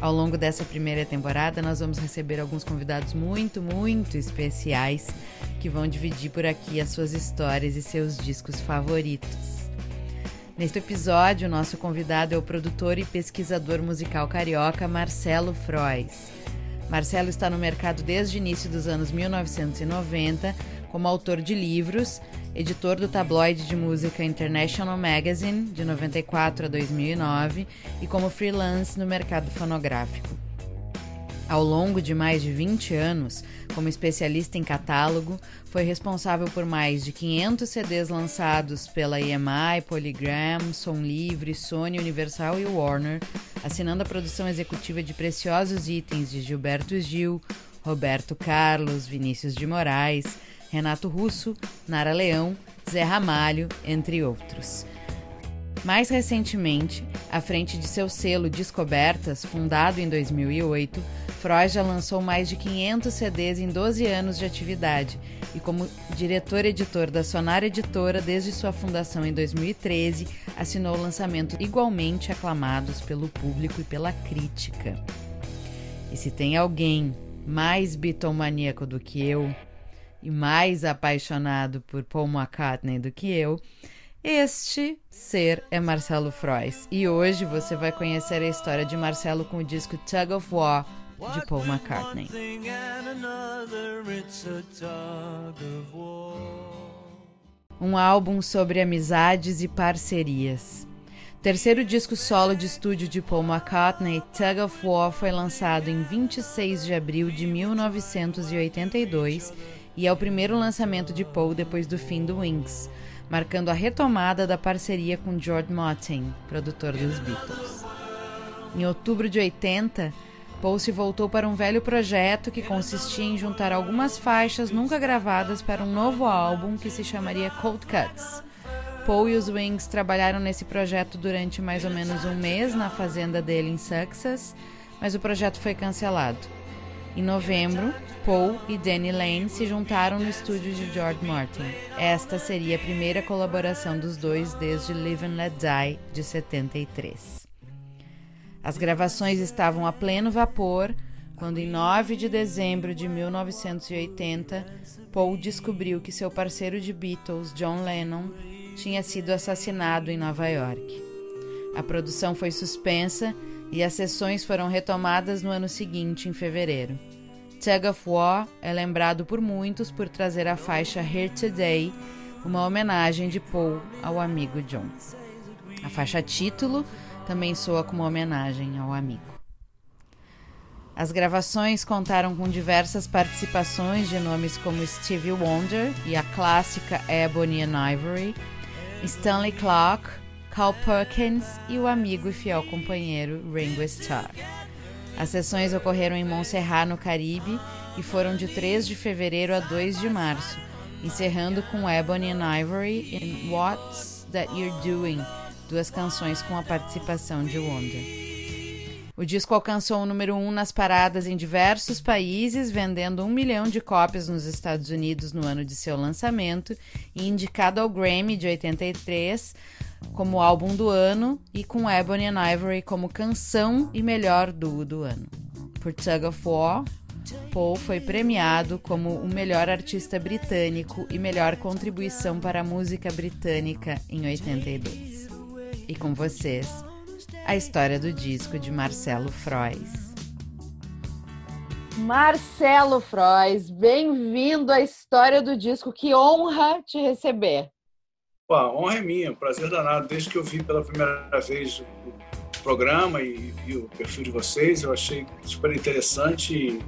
Ao longo dessa primeira temporada, nós vamos receber alguns convidados muito, muito especiais que vão dividir por aqui as suas histórias e seus discos favoritos. Neste episódio, o nosso convidado é o produtor e pesquisador musical carioca Marcelo Frois. Marcelo está no mercado desde o início dos anos 1990 como autor de livros, editor do tabloide de música International Magazine de 94 a 2009 e como freelance no mercado fonográfico. Ao longo de mais de 20 anos, como especialista em catálogo, foi responsável por mais de 500 CDs lançados pela EMI, Polygram, Som Livre, Sony, Universal e Warner, assinando a produção executiva de preciosos itens de Gilberto Gil, Roberto Carlos, Vinícius de Moraes, Renato Russo, Nara Leão, Zé Ramalho, entre outros. Mais recentemente, à frente de seu selo Descobertas, fundado em 2008, Freud já lançou mais de 500 CDs em 12 anos de atividade e, como diretor-editor da Sonar Editora desde sua fundação em 2013, assinou lançamentos igualmente aclamados pelo público e pela crítica. E se tem alguém mais bitomaníaco do que eu e mais apaixonado por Paul McCartney do que eu, este ser é Marcelo Frois. E hoje você vai conhecer a história de Marcelo com o disco Tug of War de Paul McCartney. Um álbum sobre amizades e parcerias. Terceiro disco solo de estúdio de Paul McCartney, Tug of War foi lançado em 26 de abril de 1982 e é o primeiro lançamento de Paul depois do fim do Wings, marcando a retomada da parceria com George Martin, produtor dos Beatles. Em outubro de 80, Paul se voltou para um velho projeto que consistia em juntar algumas faixas nunca gravadas para um novo álbum que se chamaria Cold Cuts. Paul e os Wings trabalharam nesse projeto durante mais ou menos um mês na fazenda dele em Success, mas o projeto foi cancelado. Em novembro, Paul e Danny Lane se juntaram no estúdio de George Martin. Esta seria a primeira colaboração dos dois desde Live and Let Die de 73. As gravações estavam a pleno vapor quando, em 9 de dezembro de 1980, Paul descobriu que seu parceiro de Beatles, John Lennon, tinha sido assassinado em Nova York. A produção foi suspensa e as sessões foram retomadas no ano seguinte, em fevereiro. Tug of War é lembrado por muitos por trazer a faixa Here Today, uma homenagem de Paul ao amigo John. A faixa título também soa como homenagem ao amigo. As gravações contaram com diversas participações de nomes como Stevie Wonder e a clássica Ebony and Ivory, Stanley Clark, Carl Perkins e o amigo e fiel companheiro Ringo Starr. As sessões ocorreram em Montserrat, no Caribe, e foram de 3 de fevereiro a 2 de março, encerrando com Ebony and Ivory e What's That You're Doing, duas canções com a participação de Wonder. O disco alcançou o número 1 um nas paradas em diversos países, vendendo um milhão de cópias nos Estados Unidos no ano de seu lançamento e indicado ao Grammy de 83 como álbum do ano e com Ebony and Ivory como canção e melhor duo do ano. Por Tug of War, Paul foi premiado como o melhor artista britânico e melhor contribuição para a música britânica em 82. E com vocês, a história do disco de Marcelo Frois. Marcelo Frois, bem-vindo à história do disco. Que honra te receber. Pô, a honra é minha, um prazer danado. Desde que eu vi pela primeira vez o programa e, e o perfil de vocês, eu achei super interessante e,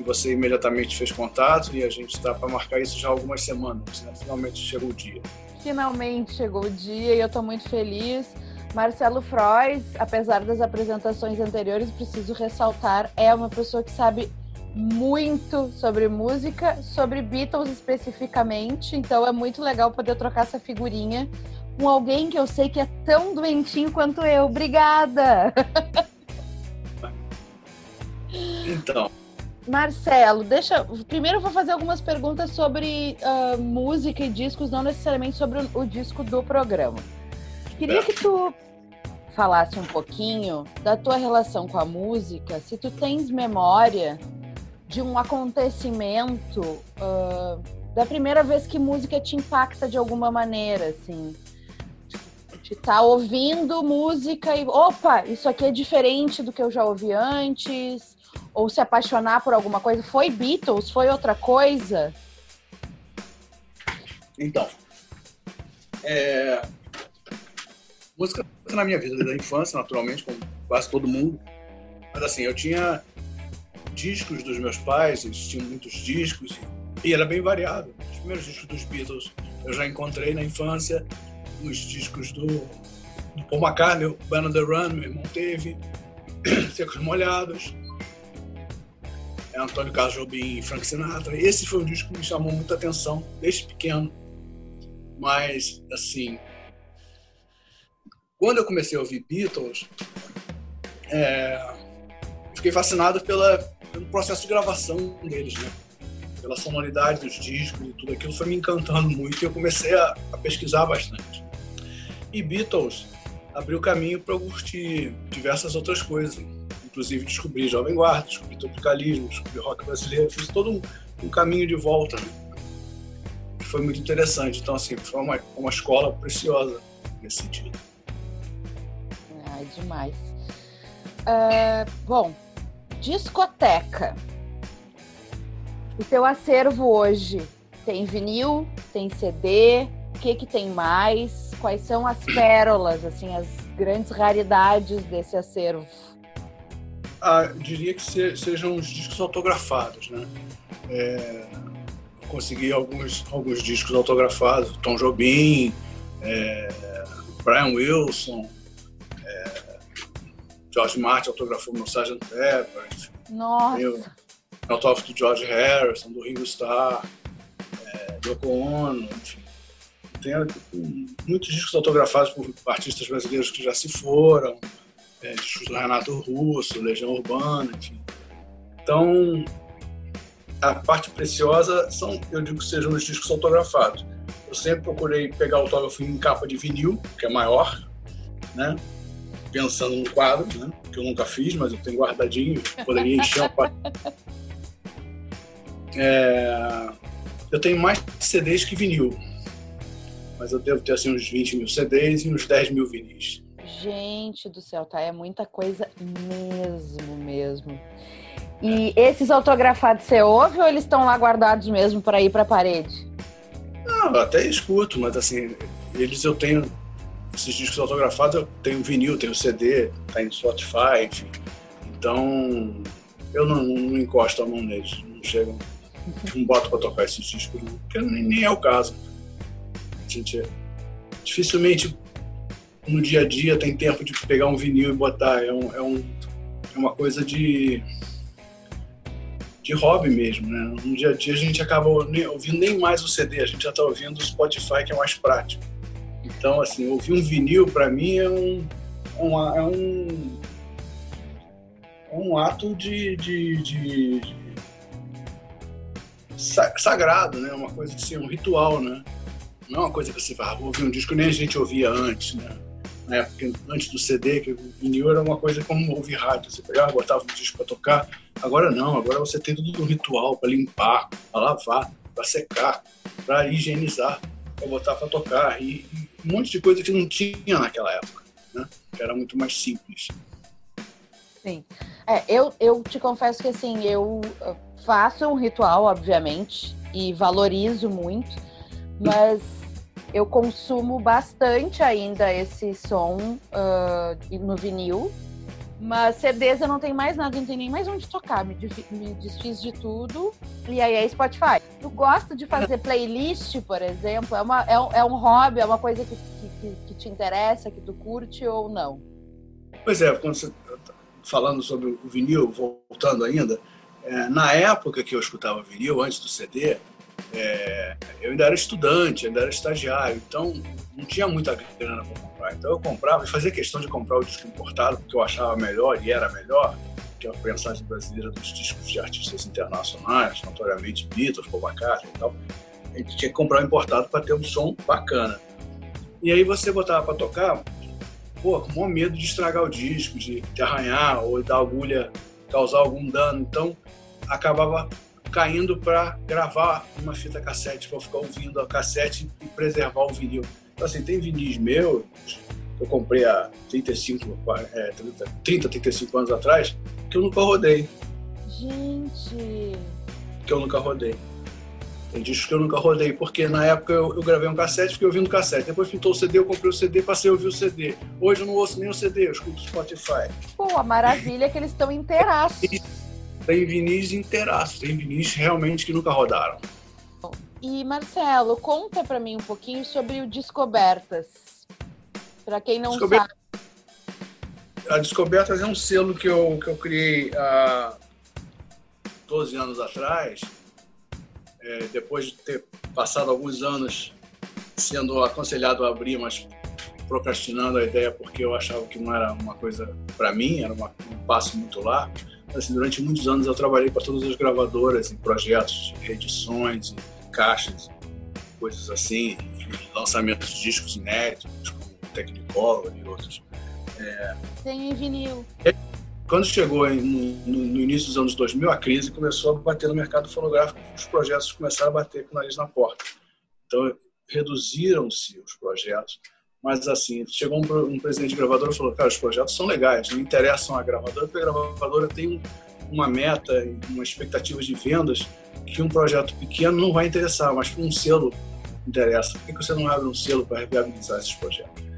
e você imediatamente fez contato e a gente está para marcar isso já há algumas semanas. Né? Finalmente chegou o dia. Finalmente chegou o dia e eu estou muito feliz. Marcelo Frois, apesar das apresentações anteriores, preciso ressaltar, é uma pessoa que sabe muito sobre música, sobre Beatles especificamente, então é muito legal poder trocar essa figurinha com alguém que eu sei que é tão doentinho quanto eu. Obrigada! Então. Marcelo, deixa. Primeiro eu vou fazer algumas perguntas sobre uh, música e discos, não necessariamente sobre o, o disco do programa. Queria é. que tu falasse um pouquinho da tua relação com a música, se tu tens memória de um acontecimento uh, da primeira vez que música te impacta de alguma maneira, assim. De estar tá ouvindo música e, opa, isso aqui é diferente do que eu já ouvi antes, ou se apaixonar por alguma coisa. Foi Beatles? Foi outra coisa? Então, é... música na minha vida da infância, naturalmente, como quase todo mundo. Mas assim, eu tinha discos dos meus pais, eles tinham muitos discos e era bem variado. Os primeiros discos dos Beatles eu já encontrei na infância, os discos do, do Paul McCartney, o Band on the Run, meu irmão teve, Secos Molhados, Antônio Carlos Jobim e Frank Sinatra. Esse foi um disco que me chamou muita atenção desde pequeno. Mas, assim, quando eu comecei a ouvir Beatles, é, fiquei fascinado pela, pelo processo de gravação deles, né? Pela sonoridade dos discos e tudo aquilo foi me encantando muito e eu comecei a, a pesquisar bastante. E Beatles abriu caminho para eu curtir diversas outras coisas, inclusive descobri Jovem Guarda, descobri tropicalismo, descobri rock brasileiro, fiz todo um, um caminho de volta, né? foi muito interessante. Então, assim, foi uma, uma escola preciosa nesse sentido. Ah, demais. Uh, bom, discoteca. O teu acervo hoje tem vinil, tem CD, o que que tem mais? Quais são as pérolas, assim, as grandes raridades desse acervo? Ah, diria que se, sejam os discos autografados, né? É, consegui alguns, alguns discos autografados, Tom Jobim, é, Brian Wilson, George Martin autografou meu Sgt. Pepper, Nossa! Eu, autógrafo do George Harrison, do Ringo Starr, é, do Yoko Ono, enfim. Tem muitos discos autografados por artistas brasileiros que já se foram, é, discos do Renato Russo, Legião Urbana, enfim. Então, a parte preciosa são, eu digo que sejam os discos autografados. Eu sempre procurei pegar autógrafo em capa de vinil, que é maior, né? Pensando no quadro, né? Que eu nunca fiz, mas eu tenho guardadinho, poderia encher uma quadro. É... Eu tenho mais CDs que vinil, mas eu devo ter assim uns 20 mil CDs e uns 10 mil vinis. Gente do céu, tá? É muita coisa mesmo, mesmo. E esses autografados você ouve ou eles estão lá guardados mesmo para ir para a parede? Não, eu até escuto, mas assim, eles eu tenho esses discos autografados, eu tenho vinil, tenho CD, tá em Spotify, enfim. Então, eu não, não encosto a mão neles, não chego, não boto para tocar esses discos, porque nem, nem é o caso. A gente dificilmente no dia a dia tem tempo de pegar um vinil e botar. É, um, é, um, é uma coisa de, de hobby mesmo, né? No dia a dia a gente acaba ouvindo nem mais o CD, a gente já está ouvindo o Spotify, que é mais prático. Então, assim, ouvir um vinil para mim é um, é, uma, é um, é um ato de, de, de, de sagrado, né? Uma coisa assim, um ritual, né? Não é uma coisa que você vai ouvir um disco nem a gente ouvia antes, né? na época antes do CD, que o vinil era uma coisa como ouvir rádio. Você pegava, botava um disco para tocar. Agora não, agora você tem tudo um ritual para limpar, para lavar, para secar, para higienizar, botar para tocar. E, e, um monte de coisa que não tinha naquela época, né? que era muito mais simples. Sim. É, eu, eu te confesso que assim, eu faço um ritual, obviamente, e valorizo muito, mas eu consumo bastante ainda esse som uh, no vinil, mas CDs eu não tenho mais nada, não tenho nem mais onde tocar, me, me desfiz de tudo. E aí é Spotify. Tu gosta de fazer playlist, por exemplo? É, uma, é, um, é um hobby, é uma coisa que, que, que te interessa, que tu curte ou não? Pois é, quando você tá falando sobre o vinil, voltando ainda, É, na época que eu escutava vinil, antes do CD, é, eu ainda era estudante, ainda era estagiário, então não tinha muita grana para comprar. Então eu comprava e fazia questão de comprar o disco importado, porque eu achava melhor e era melhor, que é a mensagem brasileira dos discos de artistas internacionais, notoriamente Beatles, Paul e tal. A gente tinha que comprar o importado para ter um som bacana. E aí você botava para tocar, pô, com o medo de estragar o disco, de, de arranhar ou da agulha causar algum dano. Então acabava caindo para gravar uma fita cassete, para ficar ouvindo a cassete e preservar o vinil. Então, assim, tem vinis meus que eu comprei há 35, é, 30, 30, 35 anos atrás, que eu nunca rodei. Gente! Que eu nunca rodei. Tem discos que eu nunca rodei, porque na época eu, eu gravei um cassete, fiquei ouvindo cassete. Depois pintou o CD, eu comprei o CD, passei a ouvir o CD. Hoje eu não ouço nem o CD, eu escuto Spotify. Pô, a maravilha é que eles estão inteiraços. Tem vinis inteiraços, tem vinis realmente que nunca rodaram. E Marcelo, conta para mim um pouquinho sobre o Descobertas. Para quem não Descoberta... sabe. A Descobertas é um selo que eu, que eu criei há 12 anos atrás é, depois de ter passado alguns anos sendo aconselhado a abrir, mas procrastinando a ideia porque eu achava que não era uma coisa para mim, era uma, um passo muito largo. Assim, durante muitos anos eu trabalhei para todas as gravadoras em projetos de reedições, em caixas, coisas assim, lançamentos de discos inéditos, como Technicolor e outros. É... Tem em vinil. É, quando chegou no, no, no, início dos anos 2000, a crise começou a bater no mercado fonográfico, os projetos começaram a bater com o nariz na porta. Então, reduziram-se os projetos, mas assim, chegou um, um presidente de gravadora e falou, cara, os projetos são legais, não interessam a gravadora, porque a gravadora tem um, uma meta, uma expectativa de vendas que um projeto pequeno não vai interessar, mas para um selo interessa. Por que você não abre um selo para viabilizar esses projetos?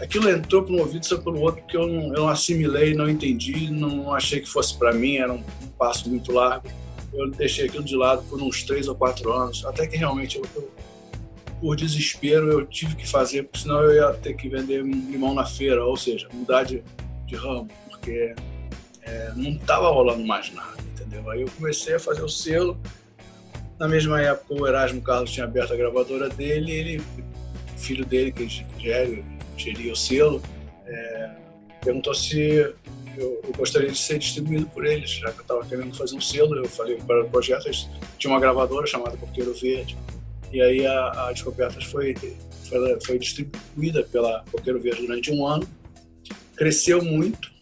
aquilo entrou por um ouvido e saiu outro, porque eu não, eu não assimilei, não entendi, não achei que fosse para mim, era um, um, passo muito largo. Eu deixei aquilo de lado por uns três ou quatro anos, até que realmente, eu, eu, por desespero, eu tive que fazer, porque senão eu ia ter que vender limão na feira, ou seja, mudar de, de ramo, porque é, não estava rolando mais nada, entendeu? Aí eu comecei a fazer o selo. Na mesma época, o Erasmo Carlos tinha aberto a gravadora dele, ele, filho dele, que é Gélio, geria o selo, é, perguntou se eu, eu, gostaria de ser distribuído por eles, já que eu estava querendo fazer um selo. Eu falei para o projeto, tinha uma gravadora chamada Coqueiro Verde, e aí a, a Descobertas foi, foi, foi distribuída pela Coqueiro Verde durante um ano, cresceu muito,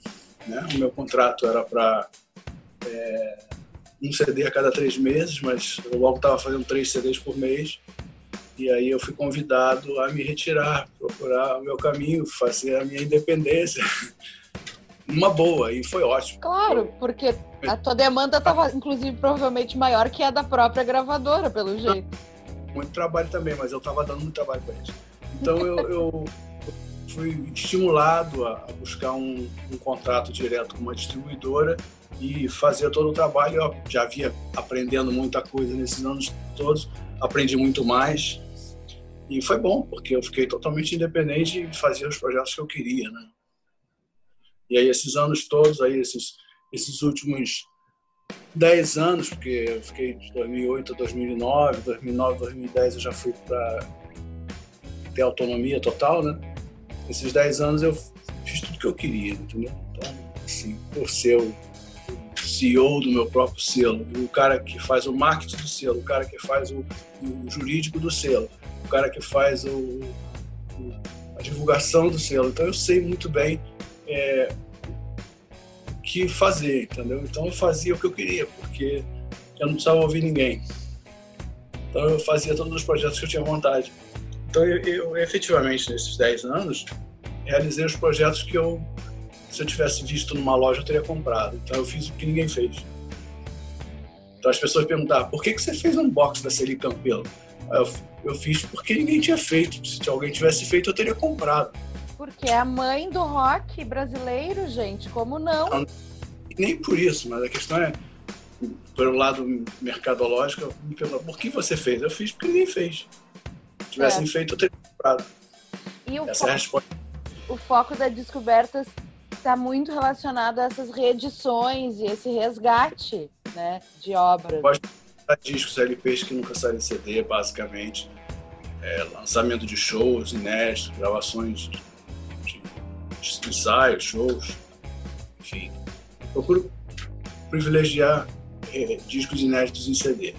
né? o meu contrato era para é, um CD a cada três meses, mas eu logo estava fazendo três CDs por mês, e aí eu fui convidado a me retirar, procurar o meu caminho, fazer a minha independência. Uma boa, e foi ótimo. Claro, porque a tua demanda estava, inclusive, provavelmente maior que a da própria gravadora, pelo jeito. Muito trabalho também, mas eu estava dando muito trabalho para eles. Então eu, eu, fui estimulado a buscar um, um contrato direto com uma distribuidora e fazer todo o trabalho. Eu já havia aprendendo muita coisa nesses anos todos, aprendi muito mais e foi bom, porque eu fiquei totalmente independente e fazia os projetos que eu queria, né? E aí esses anos todos, aí esses, esses últimos 10 anos, porque eu fiquei de 2008 a 2009, 2009 2010 eu já fui para ter autonomia total, né? Esses 10 anos eu fiz tudo que eu queria, entendeu? Então, assim, por ser o CEO do meu próprio selo, o cara que faz o marketing do selo, o cara que faz o, o jurídico do selo, o cara que faz o, o, a divulgação do selo. Então eu sei muito bem é, o que fazer, entendeu? Então eu fazia o que eu queria, porque eu não precisava ouvir ninguém. Então eu fazia todos os projetos que eu tinha vontade. Então eu, eu efetivamente, nesses 10 anos, realizei os projetos que eu, se eu tivesse visto numa loja, eu teria comprado. Então eu fiz o que ninguém fez. Então as pessoas perguntavam, por que, que você fez um box da Celi Campelo? Eu, eu fiz porque ninguém tinha feito. Se alguém tivesse feito, eu teria comprado. Porque é a mãe do rock brasileiro, gente, como não? não nem por isso, mas a questão é, pelo lado mercadológico, me por que você fez? Eu fiz porque ninguém fez. Se tivessem é. feito, eu teria comprado. E o, Essa é a resposta. o foco da descoberta está muito relacionado a essas reedições e esse resgate né, de obras. Discos LPs que nunca saem em CD, basicamente. É, lançamento de shows inéditos, gravações de, de ensaios, shows, enfim. Procuro privilegiar é, discos inéditos em CD.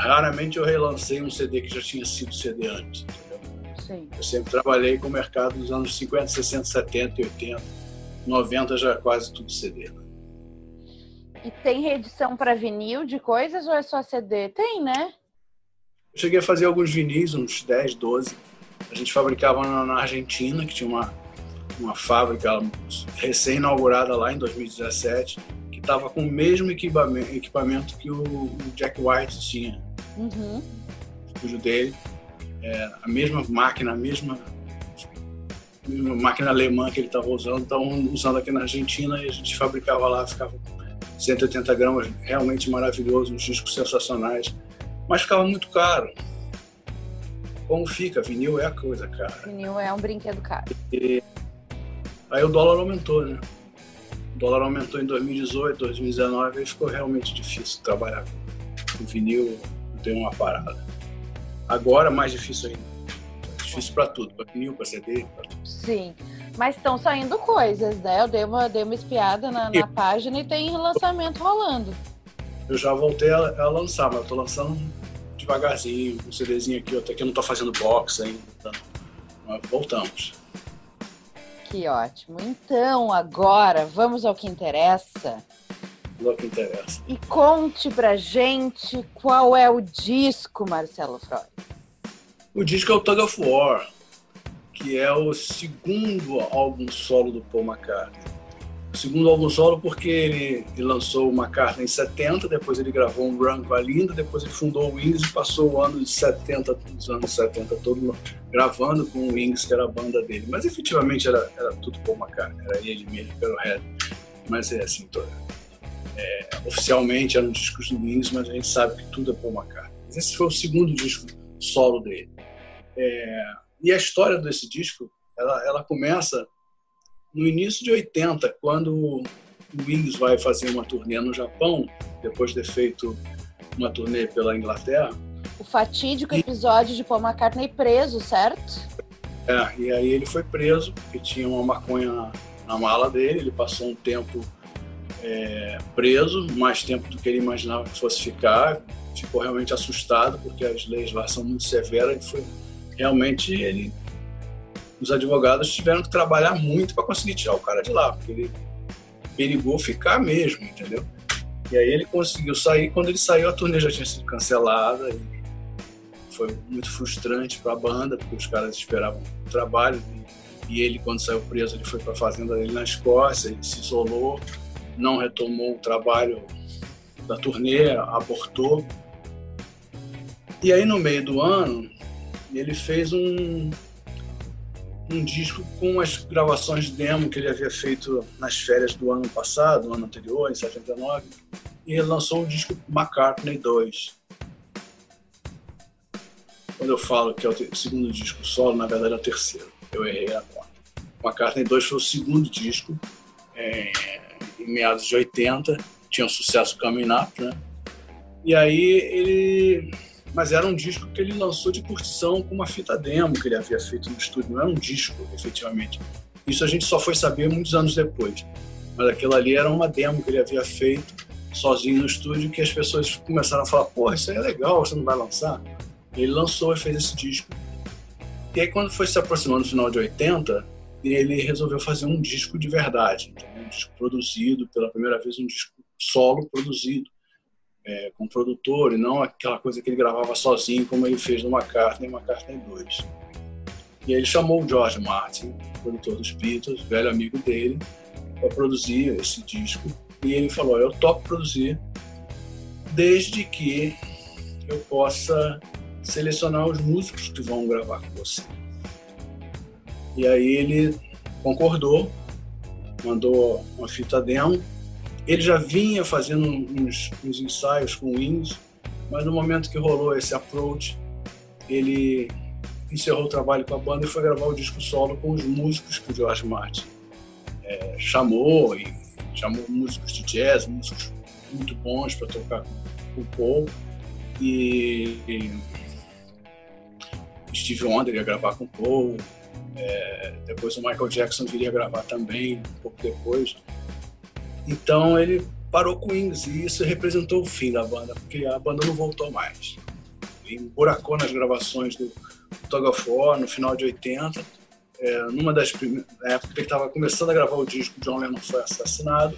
Raramente eu relancei um CD que já tinha sido CD antes. Sim. Eu sempre trabalhei com o mercado dos anos 50, 60, 70 e 80. 90 já é quase tudo CD. E tem reedição para vinil de coisas ou é só CD? Tem, né? Eu cheguei a fazer alguns vinis, uns 10, 12. A gente fabricava na Argentina, que tinha uma, uma fábrica recém-inaugurada lá em 2017, que estava com o mesmo equipamento, equipamento que o Jack White tinha. Uhum. O estúdio dele. É, a mesma máquina, a mesma, a mesma máquina alemã que ele estava usando, estavam usando aqui na Argentina e a gente fabricava lá, ficava 180 gramas, realmente maravilhoso, uns discos sensacionais, mas ficava muito caro. Como fica? Vinil é a coisa, cara. Vinil é um brinquedo caro. E aí o dólar aumentou, né? O dólar aumentou em 2018, 2019 e ficou realmente difícil trabalhar com vinil, tem uma parada. Agora mais difícil ainda. Difícil para tudo, para vinil, para CD, para tudo. Sim. Mas estão saindo coisas, né? Eu dei uma, dei uma espiada na, na página e tem lançamento rolando. Eu já voltei a, a lançar, mas eu tô lançando devagarzinho, um CDzinho aqui, até que eu não tô fazendo box ainda. Então, mas voltamos. Que ótimo. Então, agora, vamos ao que interessa. Ao que interessa. E conte pra gente qual é o disco, Marcelo Freud. O disco é o Tug of War que é o segundo álbum solo do Paul McCartney. O segundo álbum solo porque ele, ele lançou o McCartney em 70, depois ele gravou um run com a Linda, depois ele fundou o Wings e passou o ano de 70, os anos 70 todo gravando com o Wings, que era a banda dele. Mas efetivamente era, era tudo Paul McCartney, era ele mesmo, pelo resto. Mas é assim, toda, é, oficialmente eram discos do Wings, mas a gente sabe que tudo é Paul McCartney. Esse foi o segundo disco solo dele. É, e a história desse disco, ela, ela começa no início de 80, quando o Wings vai fazer uma turnê no Japão, depois de ter feito uma turnê pela Inglaterra. O fatídico e... episódio de Paul McCartney preso, certo? É, e aí ele foi preso, porque tinha uma maconha na mala dele, ele passou um tempo é, preso, mais tempo do que ele imaginava que fosse ficar, ficou realmente assustado, porque as leis lá são muito severas, e foi realmente ele, os advogados tiveram que trabalhar muito para conseguir tirar o cara de lá, porque ele perigou ficar mesmo, entendeu? E aí ele conseguiu sair. Quando ele saiu, a turnê já tinha sido cancelada. Foi muito frustrante para a banda, porque os caras esperavam o trabalho. E ele, quando saiu preso, ele foi para a fazenda dele na Escócia, ele se isolou, não retomou o trabalho da turnê, abortou. E aí, no meio do ano, ele fez um, um disco com as gravações de demo que ele havia feito nas férias do ano passado, do ano anterior, em 79, e ele lançou o disco McCartney 2. Quando eu falo que é o segundo disco solo, na verdade é o terceiro. Eu errei a conta. McCartney 2 foi o segundo disco, é, em meados de 80, tinha um sucesso Coming Up, né? E aí ele mas era um disco que ele lançou de curtição com uma fita demo que ele havia feito no estúdio, não era um disco, efetivamente. Isso a gente só foi saber muitos anos depois. Mas aquilo ali era uma demo que ele havia feito sozinho no estúdio que as pessoas começaram a falar: porra, isso aí é legal, você não vai lançar? Ele lançou e fez esse disco. E aí, quando foi se aproximando do final de 80, ele resolveu fazer um disco de verdade, um disco produzido, pela primeira vez, um disco solo produzido é, com produtor e não aquela coisa que ele gravava sozinho, como ele fez no McCartney e McCartney 2. E aí ele chamou o George Martin, produtor dos Beatles, velho amigo dele, para produzir esse disco. E ele falou: Eu topo produzir, desde que eu possa selecionar os músicos que vão gravar com você. E aí ele concordou, mandou uma fita demo ele já vinha fazendo uns, uns ensaios com o Wings, mas no momento que rolou esse approach, ele encerrou o trabalho com a banda e foi gravar o disco solo com os músicos que o George Martin é, chamou, e chamou músicos de jazz, músicos muito bons para tocar com o Paul. E, e Steve Wonder ia gravar com o Paul. É, depois o Michael Jackson viria gravar também, um pouco depois. Então ele parou com o Wings e isso representou o fim da banda, porque a banda não voltou mais. Ele emburacou nas gravações do Tug of War no final de 80. É, numa das primeiras, na época que ele estava começando a gravar o disco, John Lennon foi assassinado.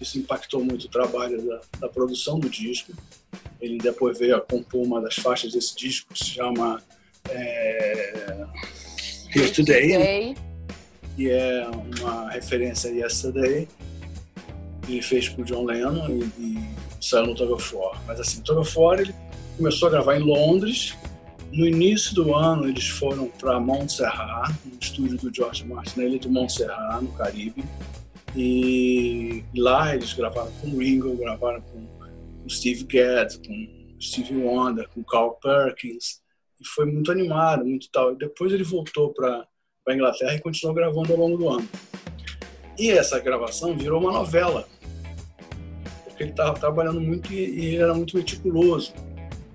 Isso impactou muito o trabalho da, da produção do disco. Ele depois veio a compor uma das faixas desse disco, que se chama é, Here Today, Today, que é uma referência a Yesterday ele fez com o John Lennon e, e saiu no Tug of War. Mas assim, o Tug of War ele começou a gravar em Londres. No início do ano eles foram para Montserrat, no estúdio do George Martin, na ilha de Montserrat, no Caribe. E lá eles gravaram com Ringo, gravaram com, com Steve Gadd, com Steve Wonder, com Carl Perkins. E foi muito animado, muito tal. E depois ele voltou para a Inglaterra e continuou gravando ao longo do ano. E essa gravação virou uma novela porque ele estava trabalhando muito e, e era muito meticuloso.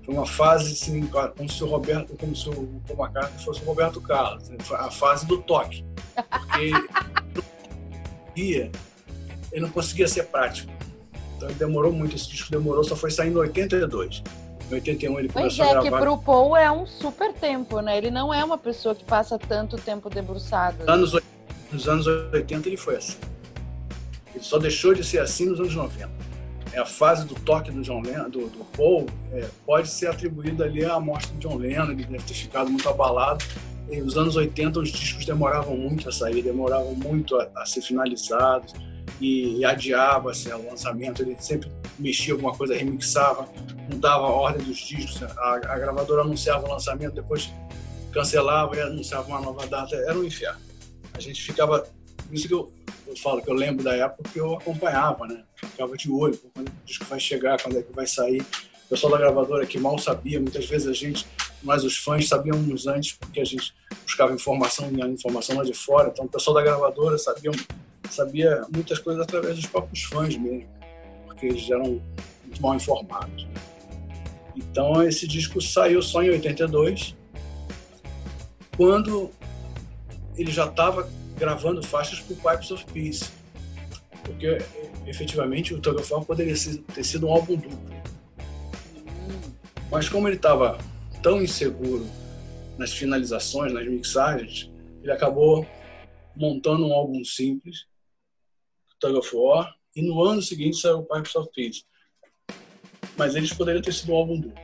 Foi uma fase assim, como se o Roberto, como se o Paul McCartney fosse o Roberto Carlos, né? a fase do toque. Porque ele, não conseguia ser prático. Então demorou muito, esse disco demorou, só foi saindo em 82. Em 81 ele pois começou é, a gravar. que pro Paul é um super tempo, né? Ele não é uma pessoa que passa tanto tempo debruçado. Nos anos, nos anos 80 ele foi assim. Ele só deixou de ser assim nos anos 90 é a fase do toque do John Lennon, do, do Paul, é, pode ser atribuída ali à morte do John Lennon, ele deve ter ficado muito abalado. E nos anos 80 os discos demoravam muito a sair, demoravam muito a, a ser finalizados e, e adiava-se o lançamento, ele sempre mexia alguma coisa, remixava, mudava a ordem dos discos, a, a gravadora anunciava o lançamento, depois cancelava e anunciava uma nova data, era um inferno. A gente ficava, isso que eu, eu falo que eu lembro da época que eu acompanhava, né? Ficava de olho, quando o disco vai chegar, quando é que vai sair. O pessoal da gravadora que mal sabia, muitas vezes a gente, nós os fãs, sabíamos antes, porque a gente buscava informação, informação lá de fora. Então o pessoal da gravadora sabia, sabia muitas coisas através dos próprios fãs mesmo, porque eles eram muito mal informados. Né? Então esse disco saiu só em 82, quando ele já estava gravando faixas para Pipes of Peace. Porque, efetivamente, o Tug of War poderia ter sido um álbum duplo. Mas como ele estava tão inseguro nas finalizações, nas mixagens, ele acabou montando um álbum simples, Tug of War, e no ano seguinte saiu o Pipes of Peace. Mas eles poderiam ter sido um álbum duplo.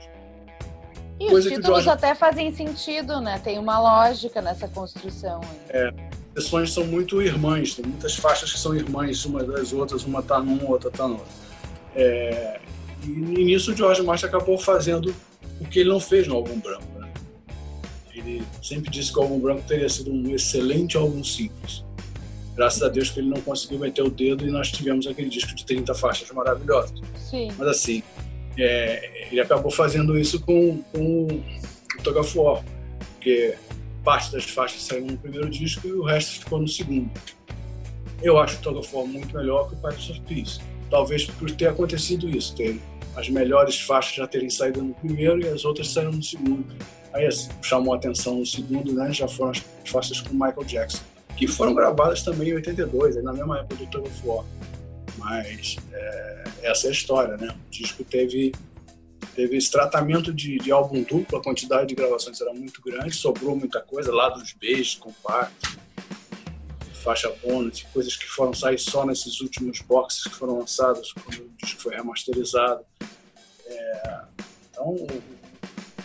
E Coisa os títulos George... até fazem sentido, né? Tem uma lógica nessa construção. É, sessões são muito irmãs, tem muitas faixas que são irmãs uma das outras, uma tá num, outra tá no outro. É, e nisso o George Martin acabou fazendo o que ele não fez no álbum branco. Né? Ele sempre disse que o álbum branco teria sido um excelente álbum simples. Graças a Deus que ele não conseguiu meter o dedo e nós tivemos aquele disco de 30 faixas maravilhosas. Sim. Mas assim, é, ele acabou fazendo isso com, com o War, porque parte das faixas saiu no primeiro disco e o resto ficou no segundo. Eu acho o War muito melhor que o Pirates of Peace. Talvez por ter acontecido isso, ter as melhores faixas já terem saído no primeiro e as outras saíram no segundo. Aí assim, chamou a atenção no segundo, né, já foram as faixas com Michael Jackson, que foram gravadas também em 82, na mesma época do Tug of War. Mas é, essa é a história, né? O disco teve teve esse tratamento de, de álbum duplo, a quantidade de gravações era muito grande, sobrou muita coisa lá dos beijos, compactos, faixa bônus, coisas que foram sair só nesses últimos boxes que foram lançados quando o disco foi remasterizado. É, então,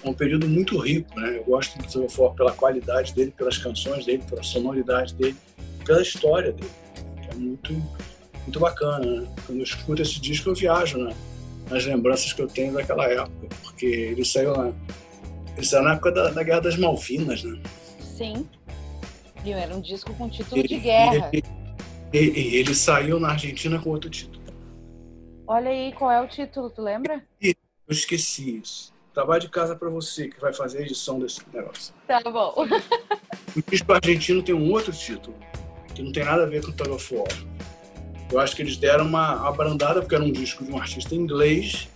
é um período muito rico, né? Eu gosto do Silver For pela qualidade dele, pelas canções dele, pela sonoridade dele, pela história dele, que é muito, muito bacana, né? Quando eu escuto esse disco, eu viajo, né? nas lembranças que eu tenho daquela época, porque ele saiu na, ele saiu na época da, da Guerra das Malvinas, né? Sim. E era um disco com título de guerra. E, e, ele saiu na Argentina com outro título. Olha aí, qual é o título, tu lembra? Eu esqueci isso. Trabalho de casa para você que vai fazer a edição desse negócio. Tá bom. o disco argentino tem um outro título, que não tem nada a ver com o Tug of War. Eu acho que eles deram uma abrandada, porque era um disco de um artista inglês,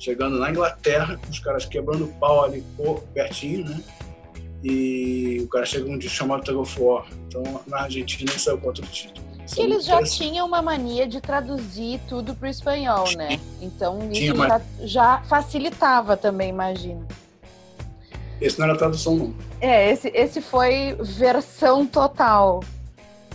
chegando na Inglaterra, os caras quebrando pau ali pertinho, né? E o cara chega um disco chamado Tug of War. Então, na Argentina, ele saiu com outro título. Que eles já tinham uma mania de traduzir tudo para o espanhol, né? Então, isso já, já facilitava também, imagino. Esse não era tradução, não. É, esse, esse foi versão total.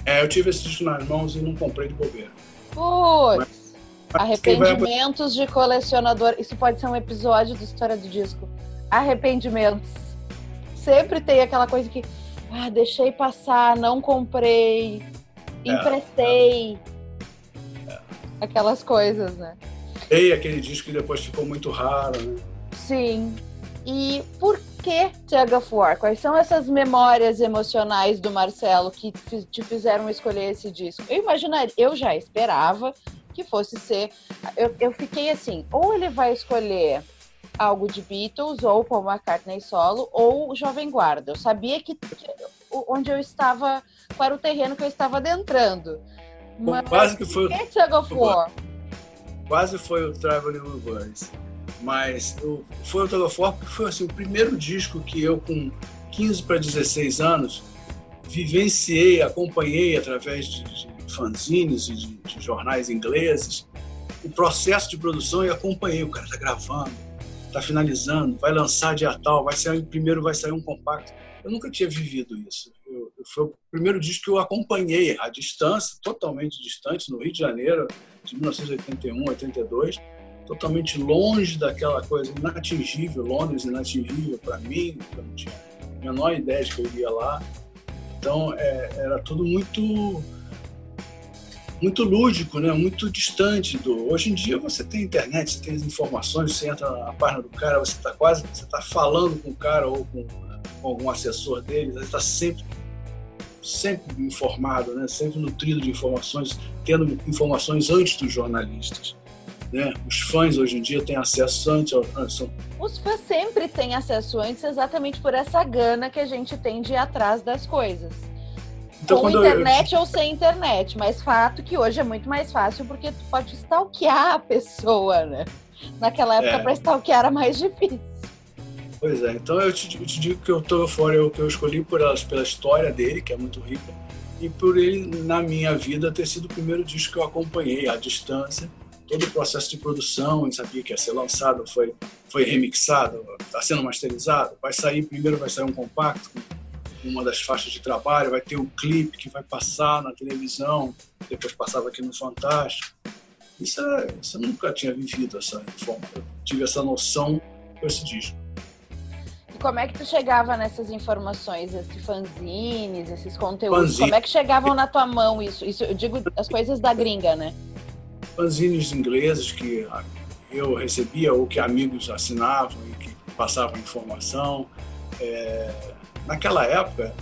É, eu tive esse disco nas mãos e não comprei de bobeira. Putz! Arrependimentos vai... de colecionador. Isso pode ser um episódio da história do disco. Arrependimentos. Sempre tem aquela coisa que. Ah, deixei passar, não comprei, emprestei. É. Aquelas coisas, né? E aquele disco que depois ficou muito raro, né? Sim. E por que Tug of War? Quais são essas memórias emocionais do Marcelo que te fizeram escolher esse disco? Eu imaginaria, eu já esperava que fosse ser. Eu, eu fiquei assim, ou ele vai escolher algo de Beatles, ou Paul McCartney solo, ou Jovem Guarda. Eu sabia que onde eu estava, qual era o terreno que eu estava adentrando. Mas, quase que foi. Que Tug of War? Quase foi o Traveling Wilburys. Mas eu, foi o Tegofor porque foi assim, o primeiro disco que eu, com 15 para 16 anos, vivenciei, acompanhei através de, de fanzines e de, de, jornais ingleses o processo de produção e acompanhei. O cara está gravando, está finalizando, vai lançar dia tal, vai sair primeiro vai sair um compacto. Eu nunca tinha vivido isso. Eu, foi o primeiro disco que eu acompanhei à distância, totalmente distante, no Rio de Janeiro, de 1981, 82 totalmente longe daquela coisa inatingível, Londres inatingível para mim, eu não tinha a menor ideia de que eu iria lá. Então é, era tudo muito muito lúdico, né? muito distante do. Hoje em dia você tem internet, você tem as informações, você entra na página do cara, você está quase, você está falando com o cara ou com, com algum assessor dele, você está sempre sempre informado, né? sempre nutrido de informações, tendo informações antes dos jornalistas. Né? Os fãs hoje em dia têm acesso antes ao. Os fãs sempre têm acesso antes, exatamente por essa gana que a gente tem de ir atrás das coisas. Então, Com internet eu... ou sem internet, mas fato que hoje é muito mais fácil porque tu pode stalkear a pessoa, né? Naquela época, é. para stalkear era mais difícil. Pois é, então eu te, eu te digo que eu tô fora, eu, que eu escolhi por elas, pela história dele, que é muito rica, e por ele, na minha vida, ter sido o primeiro disco que eu acompanhei à distância todo o processo de produção, e sabia que ia ser lançado, foi, foi remixado, está sendo masterizado, vai sair, primeiro vai sair um compacto com uma das faixas de trabalho, vai ter um clipe que vai passar na televisão, depois passava aqui no Fantástico. Isso, é, isso eu nunca tinha vivido, essa forma. Eu tive essa noção com esse disco. E como é que tu chegava nessas informações, esses fanzines, esses conteúdos? Fanzine. Como é que chegavam na tua mão isso? Isso eu digo as coisas da gringa, né? fanzines ingleses que eu recebia ou que amigos assinavam e que passavam informação. É, naquela época,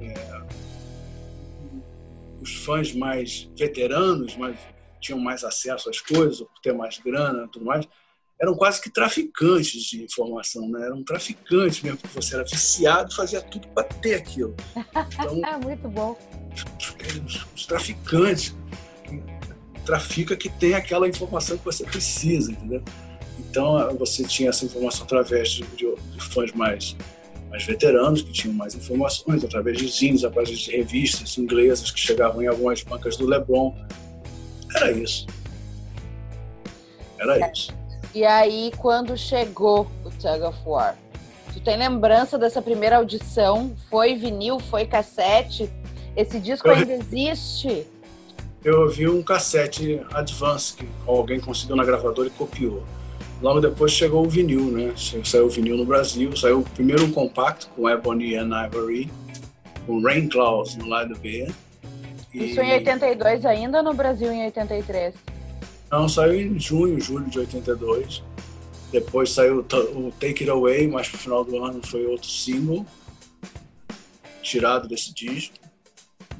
é, os fãs mais veteranos, mais, tinham mais acesso às coisas, por ter mais grana e tudo mais, eram quase que traficantes de informação, né? eram traficantes mesmo, porque você era viciado e fazia tudo para ter aquilo. Então, é muito bom. Os, os traficantes trafica que tem aquela informação que você precisa, entendeu? Então você tinha essa informação através de, de, de fãs mais mais veteranos que tinham mais informações através de zines, através de revistas inglesas que chegavam em algumas bancas do Leblon. Era isso. Era é. isso. E aí, quando chegou o Tug of War, tu tem lembrança dessa primeira audição? Foi vinil, foi cassete? Esse disco Eu... ainda existe? eu ouvi um cassete Advance que alguém conseguiu na gravadora e copiou. Logo depois chegou o vinil, né? Saiu o vinil no Brasil, saiu primeiro um compacto com Ebony and Ivory, com Rain Clouds no lado B. E... Isso em 82 ainda no Brasil em 83? Não, saiu em junho, julho de 82. Depois saiu o Take It Away, mas pro final do ano foi outro single tirado desse disco.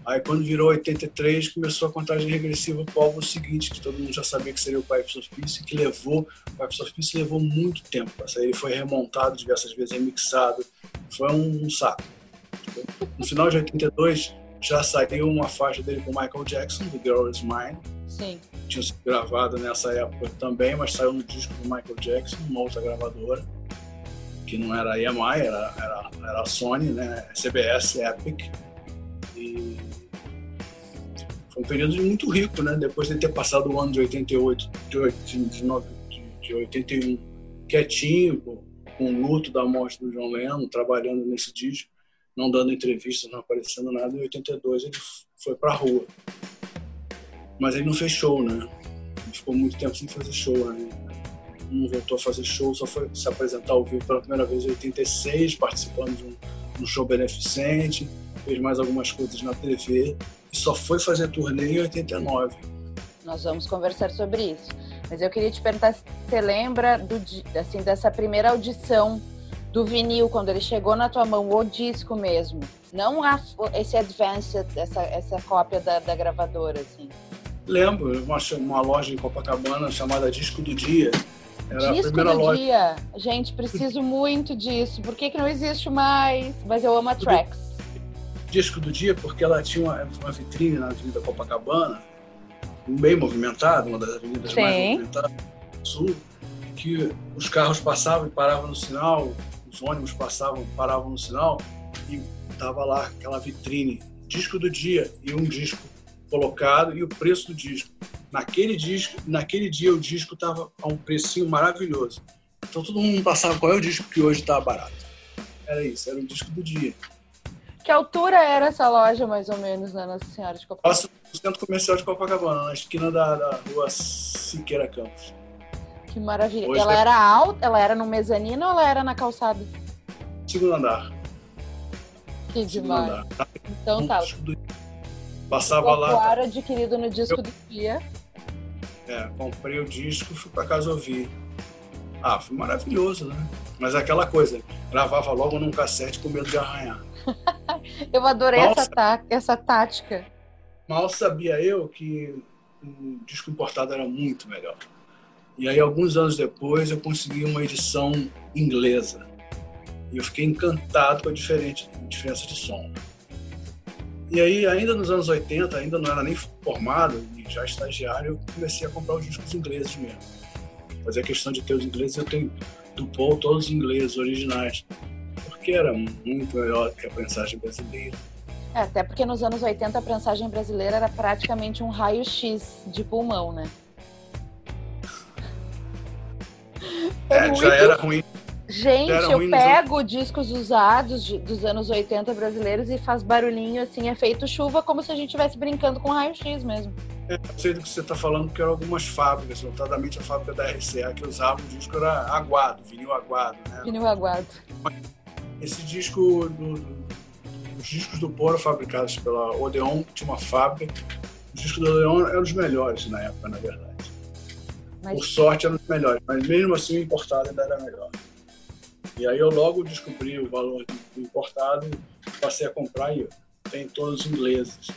Aí quando virou 83, começou a contagem regressiva para o álbum seguinte, que todo mundo já sabia que seria o Pipes of Peace, que levou, o Pipes of Peace levou muito tempo para sair. Ele foi remontado diversas vezes, remixado, foi um, um saco. No final de 82, já saiu uma faixa dele com Michael Jackson, The Girl Is Mine. Sim. Tinha sido gravado nessa época também, mas saiu no disco do Michael Jackson, uma outra gravadora, que não era a EMI, era, era, era a Sony, né? CBS, Epic. E foi um período muito rico, né? Depois de ter passado o ano de 88, de, de, de, de 81, quietinho, com o luto da morte do John Lennon, trabalhando nesse disco, não dando entrevistas, não aparecendo nada. Em 82 ele foi para a rua. Mas ele não fez show, né? Ele ficou muito tempo sem fazer show, né? Não voltou a fazer show, só foi se apresentar ao vivo pela primeira vez em 86, participando de um, um show beneficente, fez mais algumas coisas na TV e só foi fazer turnê em 89. Nós vamos conversar sobre isso. Mas eu queria te perguntar se você lembra do, assim, dessa primeira audição do vinil, quando ele chegou na tua mão, o disco mesmo. Não a, esse advanced, essa, essa cópia da, da gravadora, assim. Lembro, uma, uma loja em Copacabana chamada Disco do Dia. Era Disco a primeira do loja. dia. Gente, preciso muito disso. Por que, que não existe mais? Mas eu amo a Trax. Disco do Dia porque ela tinha uma, uma vitrine na Avenida Copacabana, bem movimentada, uma das avenidas Sim. mais movimentadas do Sul, que os carros passavam e paravam no sinal, os ônibus passavam e paravam no sinal, e tava lá aquela vitrine, disco do dia e um disco colocado e o preço do disco. Naquele disco, naquele dia o disco estava a um precinho maravilhoso. Então todo mundo passava qual é o disco que hoje está barato. Era isso, era o disco do dia. Que altura era essa loja, mais ou menos, na Nossa Senhora de Copacabana? Passa no centro comercial de Copacabana, na esquina da, da rua Siqueira Campos. Que maravilha. Hoje ela é... era alta? Ela era no mezanino ou ela era na calçada? Segundo andar. Que demais. Então tá. Passava lá. Claro, adquirido no disco eu... do dia. É, comprei o disco, fui para casa ouvir. Ah, foi maravilhoso, né? Mas é aquela coisa, gravava logo num cassete com medo de arranhar. eu adorei essa, tá, essa tática. Mal sabia eu que o disco importado era muito melhor. E aí, alguns anos depois, eu consegui uma edição inglesa. E eu fiquei encantado com a diferença de som. E aí, ainda nos anos 80, ainda não era nem formado, e já estagiário, eu comecei a comprar os discos ingleses mesmo. Fazer a questão de ter os ingleses, eu tenho do Paul todos os ingleses originais, porque era muito melhor que a prensagem brasileira. É, até porque nos anos 80 a prensagem brasileira era praticamente um raio-x de pulmão, né? É, muito... já era ruim Gente, eu pego discos usados de, dos anos 80 brasileiros e faz barulhinho assim, é feito chuva, como se a gente estivesse brincando com raio-x mesmo. Eu sei do que você está falando, porque eram algumas fábricas, notadamente a fábrica da RCA, que usava o disco era aguado, vinil aguado. Né? Vinil aguado. Esse disco, do, do, os discos do Poro fabricados pela Odeon, que tinha uma fábrica, os discos do Odeon eram os melhores na época, na verdade. Mas... Por sorte eram os melhores, mas mesmo assim o importado ainda era melhor. E aí eu logo descobri o valor do importado passei a comprar e tem todos os ingleses.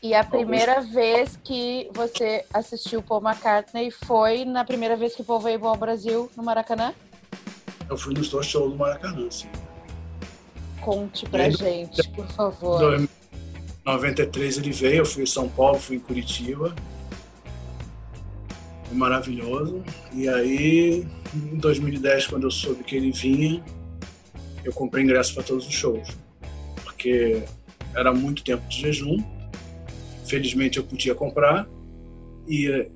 E a primeira Alguns... vez que você assistiu Paul McCartney foi na primeira vez que o Paul veio ao Brasil, no Maracanã? Eu fui nos dois shows do Maracanã, sim. Conte pra gente, por favor. Em 93 ele veio, eu fui em São Paulo, fui em Curitiba maravilhoso. E aí, em 2010, quando eu soube que ele vinha, eu comprei ingresso para todos os shows, porque era muito tempo de jejum. Felizmente eu podia comprar e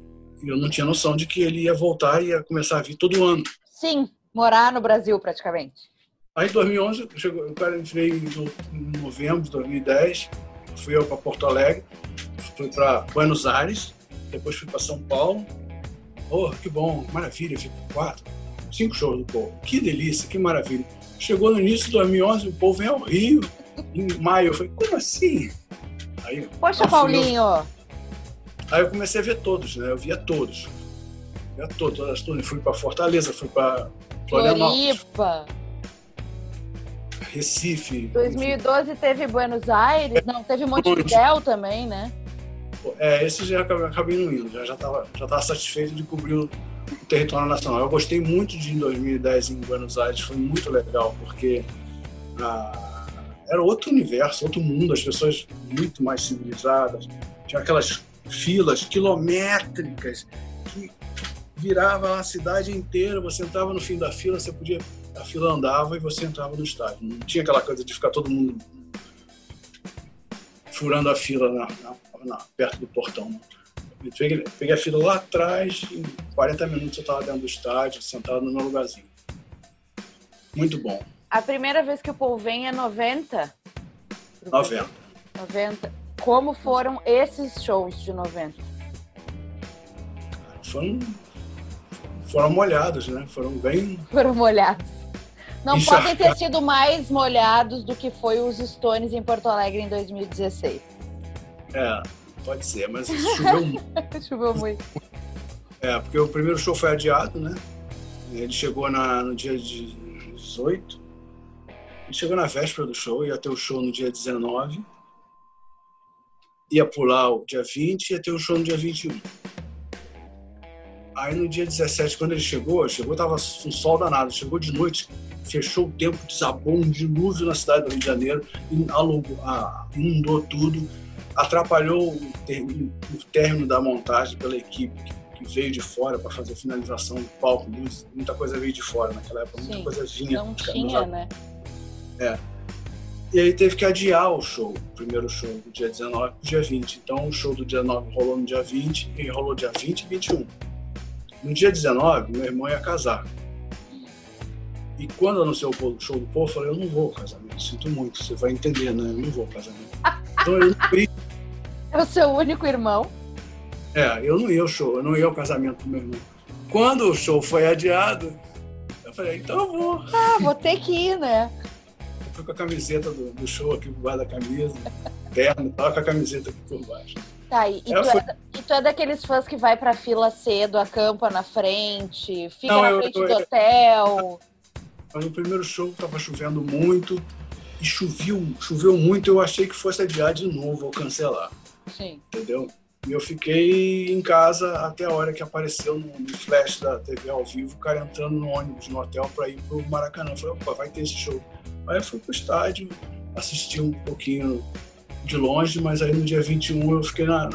eu não tinha noção de que ele ia voltar e ia começar a vir todo ano. Sim, morar no Brasil praticamente. Aí em 2011, chegou, o cara veio em novembro de 2010, fui eu para Porto Alegre, fui para Buenos Aires, depois fui para São Paulo, Oh, que bom, maravilha, fico quatro, cinco shows do povo. Que delícia, que maravilha. Chegou no início de 2011, o povo vem ao Rio, em maio. Eu falei, como assim? Aí, Poxa, Paulinho! Eu... Aí eu comecei a ver todos, né? Eu via todos. Via todos, todas as turmas. Fui para Fortaleza, fui para Florianópolis. Recife. 2012 enfim. teve Buenos Aires, não, teve Montevidéu também, né? É, esse já acabei não indo, já estava já já satisfeito de cobrir o, território nacional. Eu gostei muito de em 2010 em Buenos Aires, foi muito legal, porque ah, era outro universo, outro mundo, as pessoas muito mais civilizadas, tinha aquelas filas quilométricas que virava a cidade inteira. Você entrava no fim da fila, você podia. A fila andava e você entrava no estádio. Não tinha aquela coisa de ficar todo mundo furando a fila na, na, na, perto do portão. Eu peguei, peguei, a fila lá atrás, em 40 minutos eu estava dentro do estádio, sentado no meu lugarzinho. Muito bom. A primeira vez que o Paul vem é 90? 90. 90. Como foram esses shows de 90? Foram, foram molhados, né? Foram bem. Foram molhados. Não podem ter sido mais molhados do que foi os Stones em Porto Alegre em 2016. É, pode ser, mas choveu muito. choveu muito. É, porque o primeiro show foi adiado, né? Ele chegou na, no dia 18. Ele chegou na véspera do show, ia ter o show no dia 19. Ia pular o dia 20 e ia ter o show no dia 21. Aí no dia 17, quando ele chegou, chegou, tava um sol danado, chegou de noite, fechou o tempo, desabou um dilúvio na cidade do Rio de Janeiro, inundou tudo, atrapalhou o término da montagem pela equipe que veio de fora para fazer a finalização do palco, muita coisa veio de fora naquela época, muita Sim, coisa vinha. Não tinha, né? É. E aí teve que adiar o show, o primeiro show do dia 19 para o dia 20. Então o show do dia 19 rolou no dia 20 e rolou dia 20 e 21. No dia 19, meu irmão ia casar. E quando anunciou o show do povo, eu falei, eu não vou ao casamento, sinto muito, você vai entender, né? Eu não vou ao casamento. Então eu não fui. É o seu único irmão? É, eu não ia ao show, eu não ia ao casamento do meu irmão. Quando o show foi adiado, eu falei, então eu vou. Ah, vou ter que ir, né? Eu fui com a camiseta do, do show aqui por baixo da camisa, terno e tal, com a camiseta aqui por baixo. Tá, e, e, tu fui... é, e, tu é, daqueles fãs que vai pra fila cedo, acampa na frente, fica não, na frente eu, do hotel. No primeiro show tava chovendo muito e choveu, choveu muito. Eu achei que fosse adiar de novo ou cancelar. Sim. Entendeu? E eu fiquei em casa até a hora que apareceu no, flash da TV ao vivo, o cara entrando no ônibus no hotel para ir pro Maracanã. Eu falei, opa, vai ter esse show. Aí eu fui pro estádio, assisti um pouquinho de longe, mas aí no dia 21 eu fiquei na,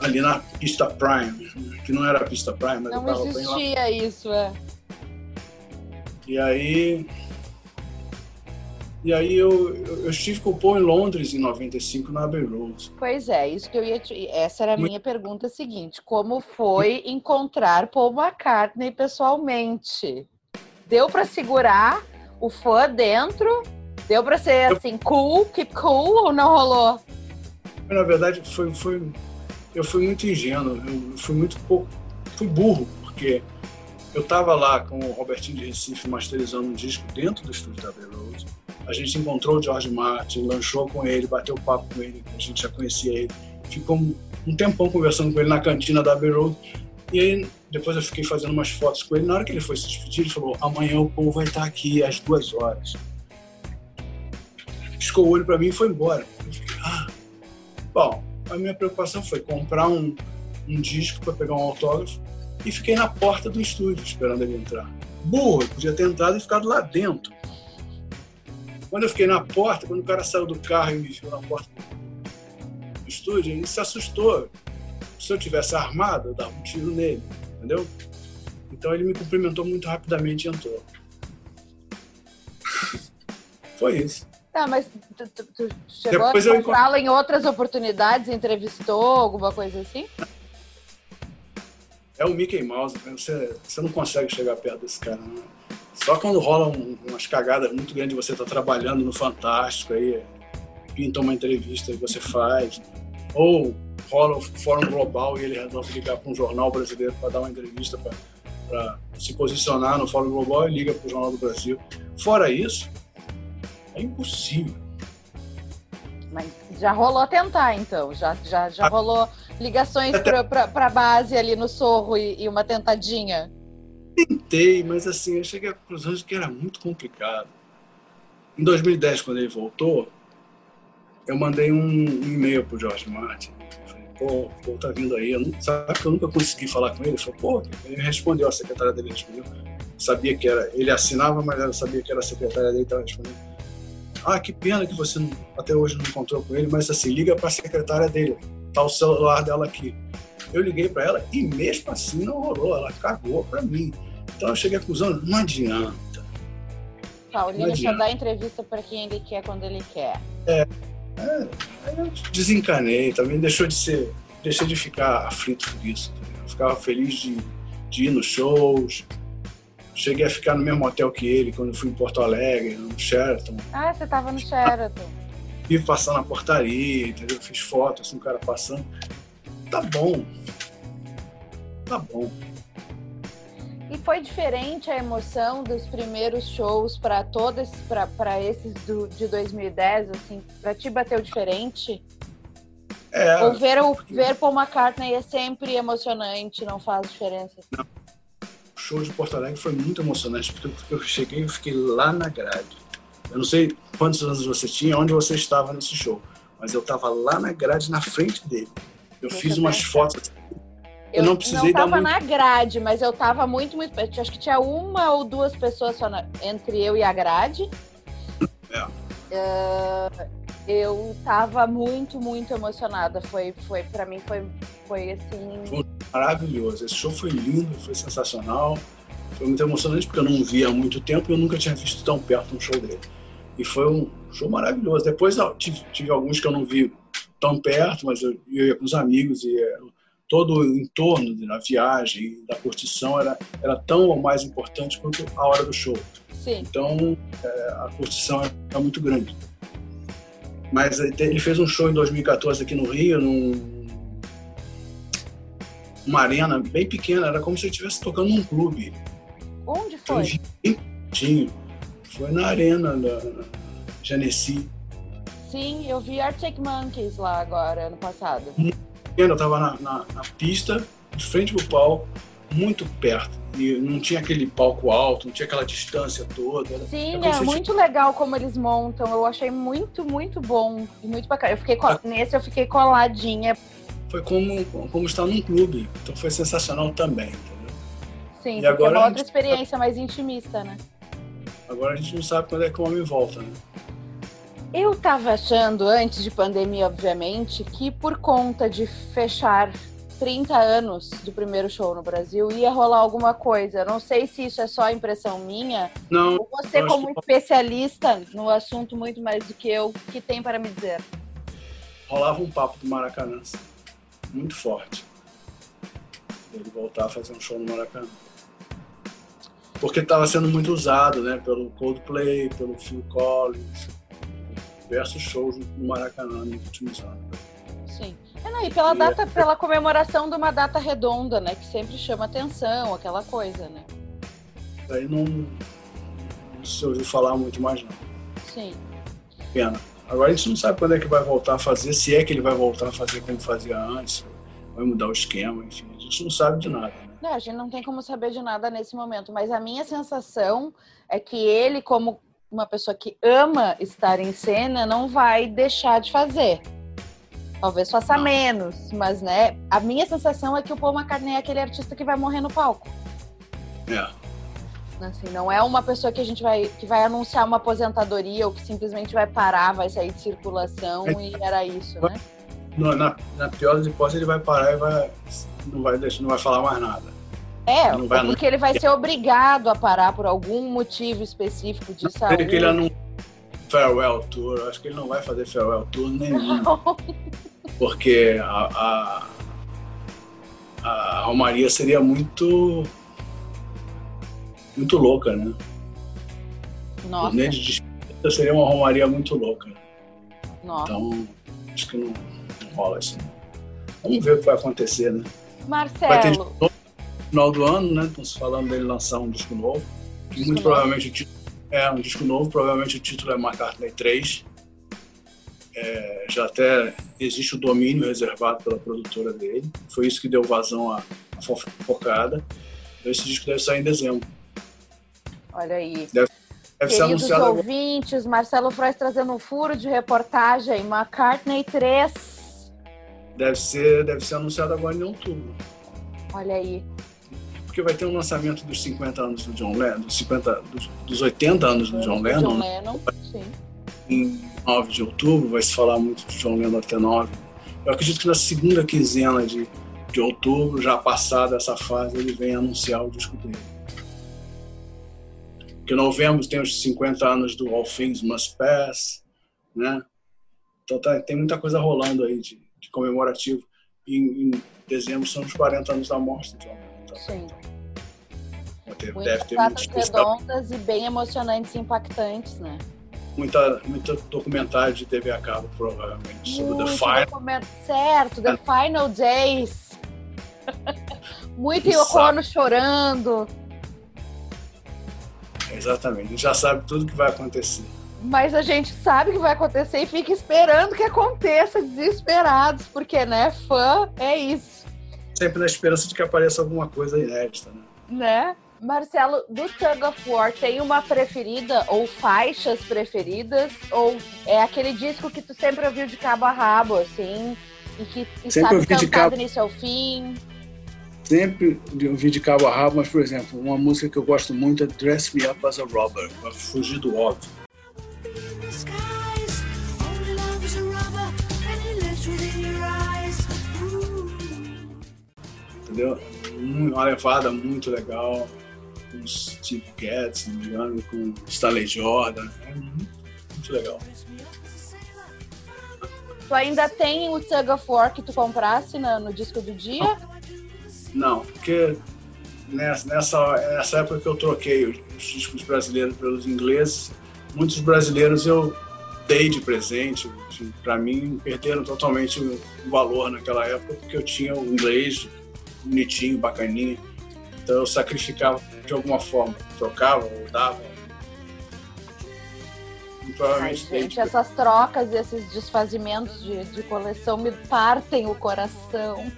ali na pista Prime, que não era a pista Prime, mas não eu tava existia isso, é. E aí. E aí eu, eu, estive com o Paul em Londres em 95 na Abbey Road. Pois é, isso que eu ia te... Essa era a minha pergunta seguinte. Como foi encontrar Paul McCartney pessoalmente? Deu para segurar o fã dentro? Deu para ser assim, cool, keep cool ou não rolou? Na verdade, foi, foi, eu fui muito ingênuo, eu fui muito pouco, fui burro, porque eu estava lá com o Robertinho de Recife masterizando um disco dentro do estúdio da Abbey Road. A gente encontrou o George Martin, lanchou com ele, bateu papo com ele, a gente já conhecia ele. Ficou um tempão conversando com ele na cantina da Abbey Road. E aí, depois eu fiquei fazendo umas fotos com ele. Na hora que ele foi se despedir, ele falou: amanhã o povo vai estar aqui às duas horas. Piscou o olho para mim e foi embora. Fiquei, ah. Bom, a minha preocupação foi comprar um, um disco para pegar um autógrafo e fiquei na porta do estúdio esperando ele entrar. Burro, eu podia ter entrado e ficado lá dentro. Quando eu fiquei na porta, quando o cara saiu do carro e me viu na porta do estúdio, ele se assustou. Se eu tivesse armado, eu dava um tiro nele, entendeu? Então ele me cumprimentou muito rapidamente e entrou. Foi isso. Tá, mas tu, tu, tu chegou Depois a encontrá-lo em outras oportunidades, entrevistou, alguma coisa assim? é o Mickey Mouse, né? você, você não consegue chegar perto desse cara. Né? Só quando rola um, umas cagadas muito grandes, você está trabalhando no Fantástico, aí pinta uma entrevista e você faz. Ou rola o Fórum Global e ele resolve ligar para um jornal brasileiro para dar uma entrevista para se posicionar no Fórum Global e liga para o Jornal do Brasil. Fora isso, é impossível. Mas já rolou tentar, então. Já, já, já rolou ligações para a base ali no Sorro e, e, uma tentadinha? Tentei, mas assim, eu cheguei à conclusão de que era muito complicado. Em 2010, quando ele voltou, eu mandei um, e-mail pro Jorge Martin. Falei, pô, o tá vindo aí. Eu não, sabe que eu nunca consegui falar com ele? Ele falou, pô, ele respondeu, a secretária dele respondeu. Sabia que era. Ele assinava, mas eu sabia que era a secretária dele estava respondendo. ah, que pena que você não, até hoje não encontrou com ele, mas assim, liga para a secretária dele, tá o celular dela aqui. Eu liguei para ela e mesmo assim não rolou, ela cagou para mim. Então eu cheguei à conclusão, não adianta. Paulinho só dá entrevista para quem ele quer quando ele quer. É, é, eu desencanei, também deixou de ser, deixei de ficar aflito por isso. Eu ficava feliz de, de ir nos shows, Cheguei a ficar no mesmo hotel que ele quando fui em Porto Alegre, no Sheraton. Ah, você estava no Sheraton. E passando na portaria, entendeu? Fiz fotos, assim, o cara passando. Tá bom. Tá bom. E foi diferente a emoção dos primeiros shows para todos, para esses do, de 2010, assim, para ti bateu diferente? É. Ou ver, o, ver Paul McCartney é sempre emocionante, não faz diferença? Não show de Porto Alegre foi muito emocionante, porque eu cheguei e fiquei lá na grade. Eu não sei quantos anos você tinha, onde você estava nesse show, mas eu estava lá na grade, na frente dele. Eu fiz umas fotos. Eu, eu não precisei não estava na grade, mas eu estava muito, muito. Acho que tinha uma ou duas pessoas só na... entre eu e a grade. É. Uh, eu estava muito, muito emocionada. Foi, foi para mim foi, foi assim. Foi maravilhoso. Esse show foi lindo, foi sensacional. Foi muito emocionante porque eu não via há muito tempo e eu nunca tinha visto tão perto um show dele. E foi um show maravilhoso. Depois tive, tive alguns que eu não vi tão perto, mas eu, eu ia com os amigos e todo o entorno da viagem, da curtição era, era tão ou mais importante quanto a hora do show. Sim. Então é, a curtição é, é muito grande. Mas ele fez um show em 2014 aqui no Rio, num, uma arena bem pequena, era como se ele estivesse tocando num clube. Onde foi? Bem Foi na arena da Genesi. Sim, eu vi Arctic Monkeys lá agora, ano passado. Eu tava na, na, na pista, de frente pro palco, muito perto. E não tinha aquele palco alto, não tinha aquela distância toda. Sim, é, é muito legal como eles montam. Eu achei muito, muito bom e muito bacana. Eu fiquei ah. nesse eu fiquei coladinha. Foi como, como estar num clube. Então foi sensacional também, entendeu? Sim, e agora é uma outra experiência mais intimista, né? Agora a gente não sabe quando é que o homem volta, né? Eu tava achando, antes de pandemia, obviamente, que por conta de fechar 30 anos do primeiro show no Brasil, ia rolar alguma coisa. Não sei se isso é só impressão minha. Não. Ou você, como que... especialista no assunto muito mais do que eu, que tem para me dizer? Rolava um papo do Maracanã muito forte. Ele voltar a fazer um show no Maracanã. Porque estava sendo muito usado, né? Pelo Coldplay, pelo Phil Collins, diversos shows no Maracanã nos últimos anos. Sim. Não, e pela e data, é... pela comemoração de uma data redonda, né? Que sempre chama atenção, aquela coisa, né? Aí não, não se ouviu falar muito mais não. Sim. Pena. Agora a gente não sabe quando é que vai voltar a fazer, se é que ele vai voltar a fazer como fazia antes, vai mudar o esquema, enfim, a gente não sabe de nada. Né? Não, a gente não tem como saber de nada nesse momento, mas a minha sensação é que ele, como uma pessoa que ama estar em cena, não vai deixar de fazer. Talvez faça menos, mas né, a minha sensação é que o Paul McCartney é aquele artista que vai morrer no palco. É. Assim, não é uma pessoa que a gente vai que vai anunciar uma aposentadoria ou que simplesmente vai parar, vai sair de circulação é. e era isso, né? na, na pior das hipóteses, ele vai parar e vai, não, vai, não vai falar mais nada. É, vai, porque ele vai ser obrigado a parar por algum motivo específico de saúde. Que ele não farewell tour, acho que ele não vai fazer farewell tour nenhum. Não. Porque a, a, a Romaria seria muito muito louca, né? Nossa. O de despedida seria uma Romaria muito louca. Nossa. Então, acho que não, não rola isso. Vamos ver o que vai acontecer, né? Marcelo. Final do ano, né? Estamos falando dele lançar um disco novo. Disco muito novo. provavelmente o título é um disco novo, provavelmente o título é McCartney 3. É, já até existe o domínio reservado pela produtora dele. Foi isso que deu vazão à, à fofocada. Então, esse disco deve sair em dezembro. Olha aí. Deve, deve ser anunciado ouvintes, agora. Marcelo Frois trazendo um furo de reportagem. McCartney 3. Deve ser, deve ser anunciado agora em outubro. Olha aí. Porque vai ter um lançamento dos 50 anos do John Lennon, dos, 50, dos, dos 80 anos do John Lennon. John Lennon, sim. em 9 de outubro, vai se falar muito de João Lennon até 9. Eu acredito que na segunda quinzena de, de outubro, já passada essa fase, ele vem anunciar o disco dele. Porque novembro tem os 50 anos do All Things Must Pass, né? Então tá, tem muita coisa rolando aí de, de comemorativo. Em, em, dezembro são os 40 anos da morte do John Lennon. Sim. Deve, Muitas ter datas redondas e bem emocionantes e impactantes, né? Muita, muito documentário de TV a cabo, provavelmente, sobre muito The Final. Certo, The Final Days. muito Yoko Ono chorando. Exatamente, a gente já sabe tudo que vai acontecer. Mas a gente sabe que vai acontecer e fica esperando que aconteça, desesperados, porque, né, fã é isso. Sempre na esperança de que apareça alguma coisa inédita, né? Né? Marcelo, do Tug of War, tem uma preferida ou faixas preferidas? Ou é aquele disco que tu sempre ouviu de cabo a rabo, assim, e que e sempre sabe cantar de cabo... do início ao fim? Sempre ouvi de cabo a rabo, mas, por exemplo, uma música que eu gosto muito é Dress Me Up as a Robber, fugir do óbvio. Entendeu? Uma levada muito legal com Steve Getz, não me engano, com Stanley Jordan. É muito, muito legal. Tu ainda tem o Tug of War que tu comprasse no, no disco do dia? Não, porque nessa, nessa, nessa época que eu troquei os, os discos brasileiros pelos ingleses, muitos brasileiros eu dei de presente. Para mim, perderam totalmente o valor naquela época, porque eu tinha o inglês bonitinho, bacaninho. Então eu sacrificava de alguma forma, trocava ou dava. E provavelmente Ai, gente, essas trocas e esses desfazimentos de, de coleção me partem o coração.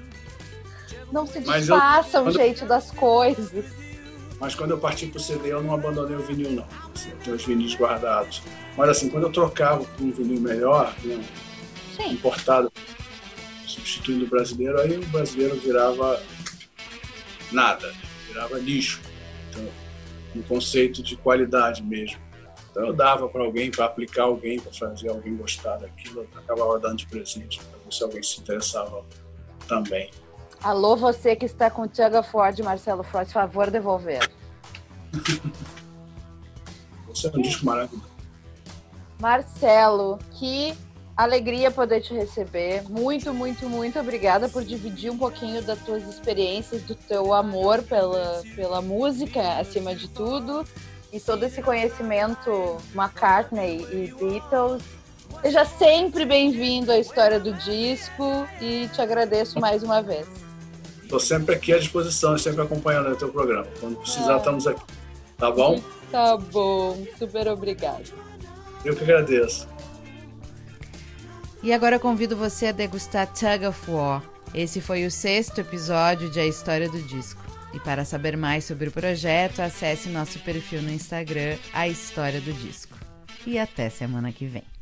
Não se desfaçam, eu, gente, das coisas. Mas quando eu parti pro CD, eu não abandonei o vinil, não. Assim, eu tenho os vinis guardados. Mas assim, quando eu trocava por um vinil melhor, né, importado, substituindo o brasileiro, aí o brasileiro virava nada, virava lixo. Então, um conceito de qualidade mesmo. Então eu dava para alguém, para aplicar alguém, para fazer alguém gostar daquilo, eu acabava dando de presente, para ver se alguém se interessava também. Alô, você que está com Tiago Ford, Marcelo Frost, favor devolver. Você é um disco maravilhoso. Marcelo, que alegria poder te receber. Muito, muito, muito obrigada por dividir um pouquinho das tuas experiências, do teu amor pela, pela música, acima de tudo, e todo esse conhecimento McCartney e Beatles. Seja sempre bem-vindo à história do disco e te agradeço mais uma vez. Estou sempre aqui à disposição, sempre acompanhando o teu programa. Quando precisar, ah. estamos aqui. Tá bom? Tá bom. Super obrigado. Eu que agradeço. E agora convido você a degustar Tug of War. Esse foi o sexto episódio de A História do Disco. E para saber mais sobre o projeto, acesse nosso perfil no Instagram, A História do Disco. E até semana que vem.